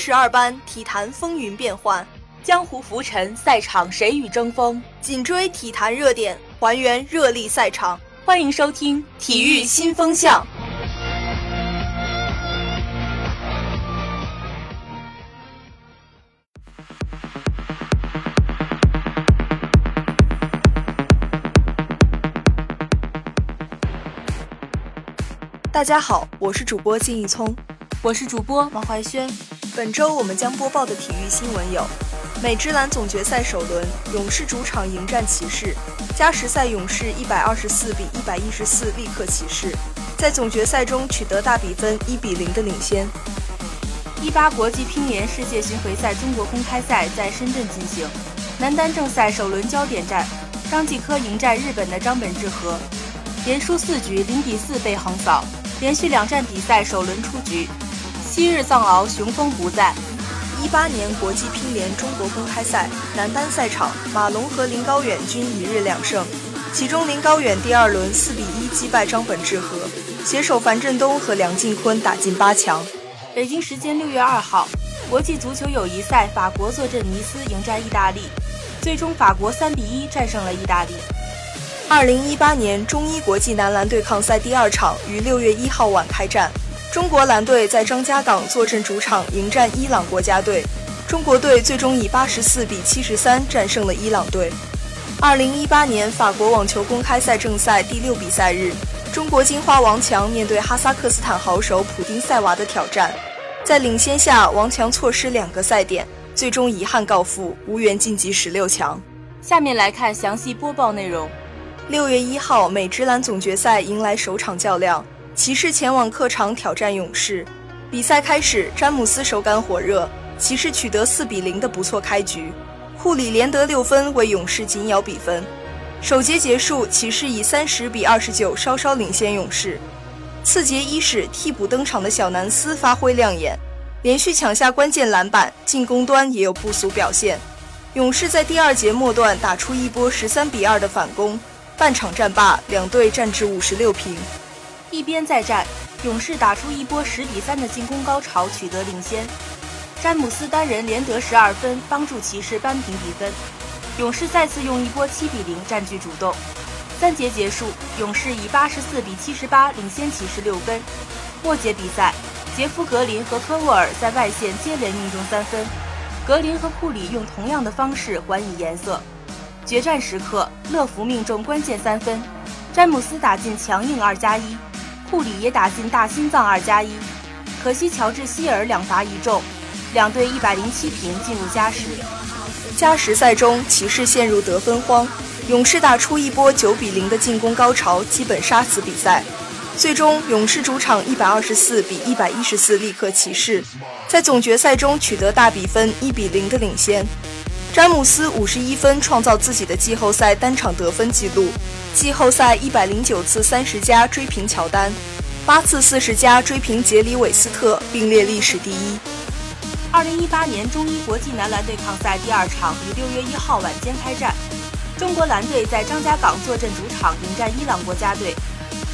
十二班，体坛风云变幻，江湖浮沉，赛场谁与争锋？紧追体坛热点，还原热力赛场。欢迎收听《体育新风向》。大家好，我是主播金一聪，我是主播王怀轩。本周我们将播报的体育新闻有：美职篮总决赛首轮，勇士主场迎战骑士，加时赛勇士一百二十四比一百一十四力克骑士，在总决赛中取得大比分一比零的领先。一八国际乒联世界巡回赛中国公开赛在深圳进行，男单正赛首轮焦点战，张继科迎战日本的张本智和，连输四局，零比四被横扫。连续两战比赛首轮出局，昔日藏獒雄风不再。一八年国际乒联中国公开赛男单赛场，马龙和林高远均一日两胜，其中林高远第二轮四比一击败张本智和，携手樊振东和梁靖昆打进八强。北京时间六月二号，国际足球友谊赛法国坐镇尼斯迎战意大利，最终法国三比一战胜了意大利。二零一八年中伊国际男篮对抗赛第二场于六月一号晚开战，中国蓝队在张家港坐镇主场迎战伊朗国家队，中国队最终以八十四比七十三战胜了伊朗队。二零一八年法国网球公开赛正赛第六比赛日，中国金花王强面对哈萨克斯坦好手普丁塞娃的挑战，在领先下王强错失两个赛点，最终遗憾告负，无缘晋级十六强。下面来看详细播报内容。六月一号，美职篮总决赛迎来首场较量，骑士前往客场挑战勇士。比赛开始，詹姆斯手感火热，骑士取得四比零的不错开局，库里连得六分为勇士紧咬比分。首节结束，骑士以三十比二十九稍稍领先勇士。次节伊始，替补登场的小南斯发挥亮眼，连续抢下关键篮板，进攻端也有不俗表现。勇士在第二节末段打出一波十三比二的反攻。半场战罢，两队战至五十六平。一边再战，勇士打出一波十比三的进攻高潮，取得领先。詹姆斯单人连得十二分，帮助骑士扳平比分。勇士再次用一波七比零占据主动。三节结束，勇士以八十四比七十八领先骑士六分。末节比赛，杰夫格林和科沃尔在外线接连命中三分，格林和库里用同样的方式还以颜色。决战时刻，乐福命中关键三分，詹姆斯打进强硬二加一，库里也打进大心脏二加一。可惜乔治希尔两罚一中，两队一百零七平进入加时。加时赛中，骑士陷入得分荒，勇士打出一波九比零的进攻高潮，基本杀死比赛。最终，勇士主场一百二十四比一百一十四力克骑士，在总决赛中取得大比分一比零的领先。詹姆斯五十一分，创造自己的季后赛单场得分纪录，季后赛一百零九次三十加追平乔丹，八次四十加追平杰里韦斯特，并列历史第一。二零一八年中伊国际男篮对抗赛第二场于六月一号晚间开战，中国篮队在张家港坐镇主场迎战伊朗国家队。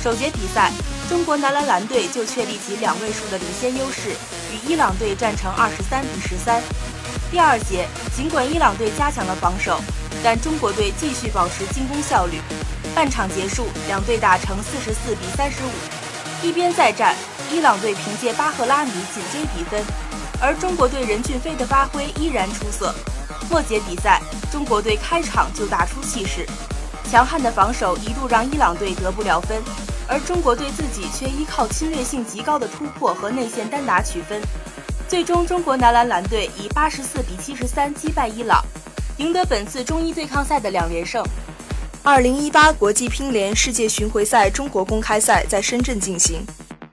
首节比赛，中国男篮篮队就确立起两位数的领先优势，与伊朗队战成二十三比十三。第二节，尽管伊朗队加强了防守，但中国队继续保持进攻效率。半场结束，两队打成四十四比三十五。一边再战，伊朗队凭借巴赫拉米紧追比分，而中国队任骏飞的发挥依然出色。末节比赛，中国队开场就打出气势，强悍的防守一度让伊朗队得不了分，而中国队自己却依靠侵略性极高的突破和内线单打取分。最终，中国男篮蓝队以八十四比七十三击败伊朗，赢得本次中医对抗赛的两连胜。二零一八国际乒联世界巡回赛中国公开赛在深圳进行，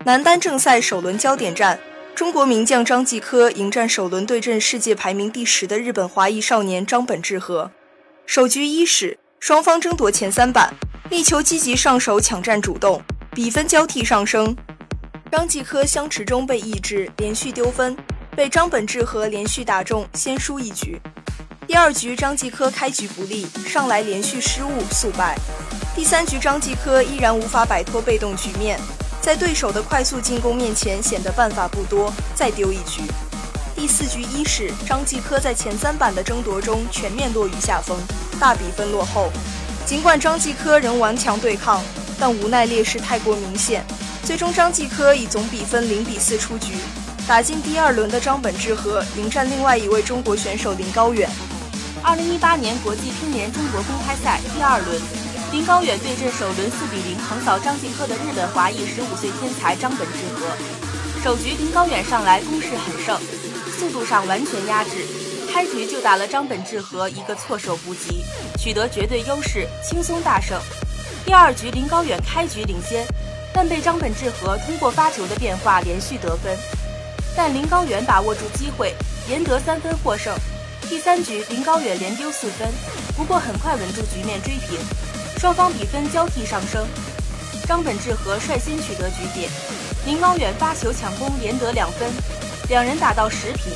男单正赛首轮焦点战，中国名将张继科迎战首轮对阵世界排名第十的日本华裔少年张本智和。首局伊始，双方争夺前三板，力求积极上手抢占主动，比分交替上升。张继科相持中被抑制，连续丢分，被张本智和连续打中，先输一局。第二局张继科开局不利，上来连续失误，速败。第三局张继科依然无法摆脱被动局面，在对手的快速进攻面前显得办法不多，再丢一局。第四局伊始，张继科在前三板的争夺中全面落于下风，大比分落后。尽管张继科仍顽强对抗，但无奈劣势太过明显，最终张继科以总比分零比四出局。打进第二轮的张本智和迎战另外一位中国选手林高远。二零一八年国际乒联中国公开赛第二轮，林高远对阵首轮四比零横扫张继科的日本华裔十五岁天才张本智和。首局林高远上来攻势很盛，速度上完全压制，开局就打了张本智和一个措手不及，取得绝对优势，轻松大胜。第二局林高远开局领先，但被张本智和通过发球的变化连续得分。但林高远把握住机会，连得三分获胜。第三局林高远连丢四分，不过很快稳住局面追平，双方比分交替上升。张本智和率先取得局点，林高远发球抢攻连得两分，两人打到十平。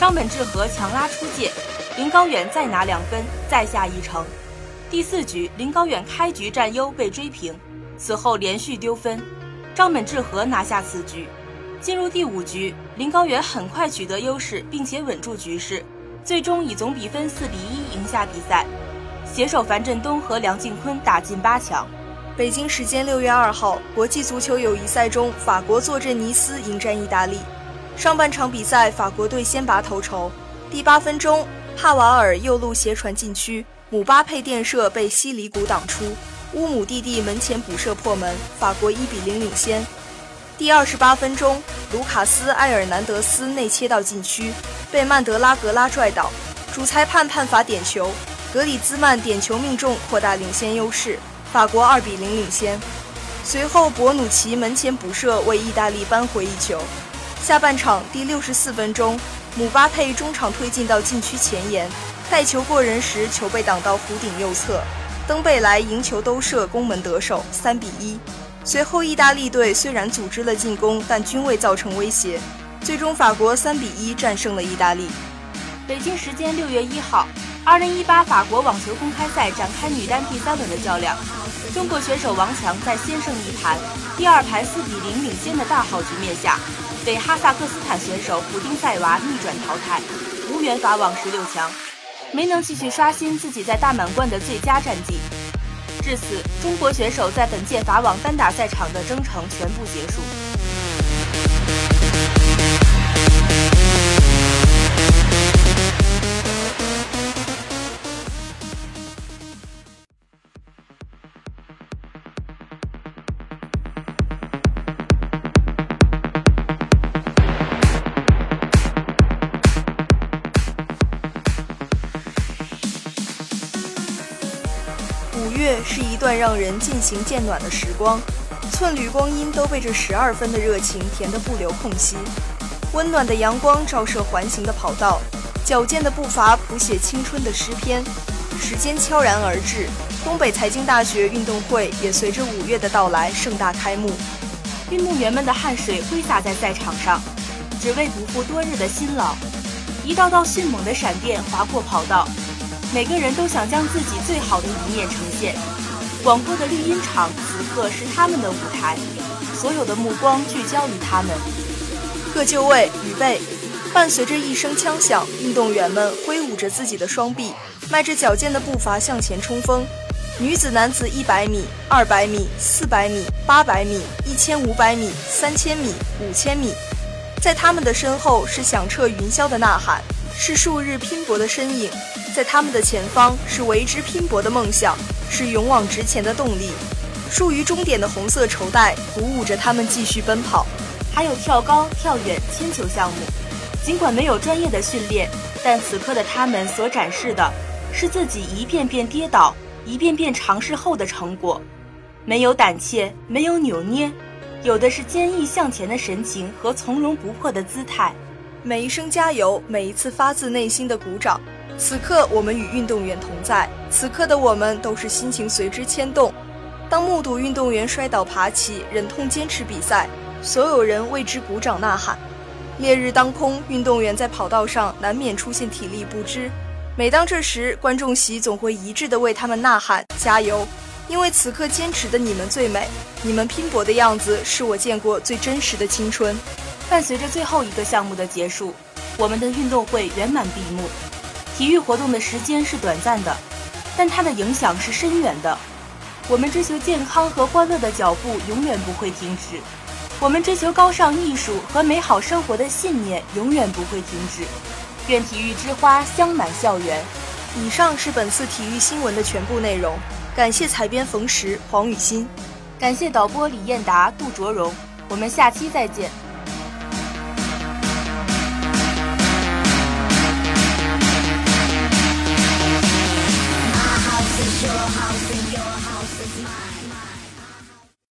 张本智和强拉出界，林高远再拿两分，再下一城。第四局林高远开局占优被追平，此后连续丢分，张本智和拿下此局。进入第五局，林高远很快取得优势，并且稳住局势，最终以总比分四比一赢下比赛。携手樊振东和梁靖昆打进八强。北京时间六月二号，国际足球友谊赛中，法国坐镇尼斯迎战意大利。上半场比赛，法国队先拔头筹。第八分钟，帕瓦尔右路斜传禁区，姆巴佩垫射被西里古挡出，乌姆蒂蒂门前补射破门，法国一比零领先。第二十八分钟，卢卡斯·埃尔南德斯内切到禁区，被曼德拉格拉拽倒，主裁判判罚点球，格里兹曼点球命中，扩大领先优势，法国二比零领先。随后，博努奇门前补射为意大利扳回一球。下半场第六十四分钟，姆巴佩中场推进到禁区前沿，带球过人时，球被挡到弧顶右侧，登贝莱迎球兜射攻门得手，三比一。随后，意大利队虽然组织了进攻，但均未造成威胁。最终，法国三比一战胜了意大利。北京时间六月一号，二零一八法国网球公开赛展开女单第三轮的较量。中国选手王强在先胜一盘、第二盘四比零领先的大好局面下，被哈萨克斯坦选手普丁塞娃逆转淘汰，无缘法网十六强，没能继续刷新自己在大满贯的最佳战绩。至此，中国选手在本届法网单打赛场的征程全部结束。是一段让人渐行渐暖的时光，寸缕光阴都被这十二分的热情填得不留空隙。温暖的阳光照射环形的跑道，矫健的步伐谱写青春的诗篇。时间悄然而至，东北财经大学运动会也随着五月的到来盛大开幕。运动员们的汗水挥洒在赛场上，只为不负多日的辛劳。一道道迅猛的闪电划过跑道。每个人都想将自己最好的一面呈现。广播的绿茵场此刻是他们的舞台，所有的目光聚焦于他们。各就位，预备！伴随着一声枪响，运动员们挥舞着自己的双臂，迈着矫健的步伐向前冲锋。女子、男子一百米、二百米、四百米、八百米、一千五百米、三千米、五千米，在他们的身后是响彻云霄的呐喊，是数日拼搏的身影。在他们的前方是为之拼搏的梦想，是勇往直前的动力。树于终点的红色绸带鼓舞着他们继续奔跑。还有跳高、跳远、铅球项目。尽管没有专业的训练，但此刻的他们所展示的是自己一遍遍跌倒、一遍遍尝试后的成果。没有胆怯，没有扭捏，有的是坚毅向前的神情和从容不迫的姿态。每一声加油，每一次发自内心的鼓掌。此刻，我们与运动员同在。此刻的我们都是心情随之牵动。当目睹运动员摔倒爬起，忍痛坚持比赛，所有人为之鼓掌呐喊。烈日当空，运动员在跑道上难免出现体力不支。每当这时，观众席总会一致地为他们呐喊加油，因为此刻坚持的你们最美，你们拼搏的样子是我见过最真实的青春。伴随着最后一个项目的结束。我们的运动会圆满闭幕。体育活动的时间是短暂的，但它的影响是深远的。我们追求健康和欢乐的脚步永远不会停止，我们追求高尚艺术和美好生活的信念永远不会停止。愿体育之花香满校园。以上是本次体育新闻的全部内容，感谢采编冯石、黄雨欣，感谢导播李艳达、杜卓荣。我们下期再见。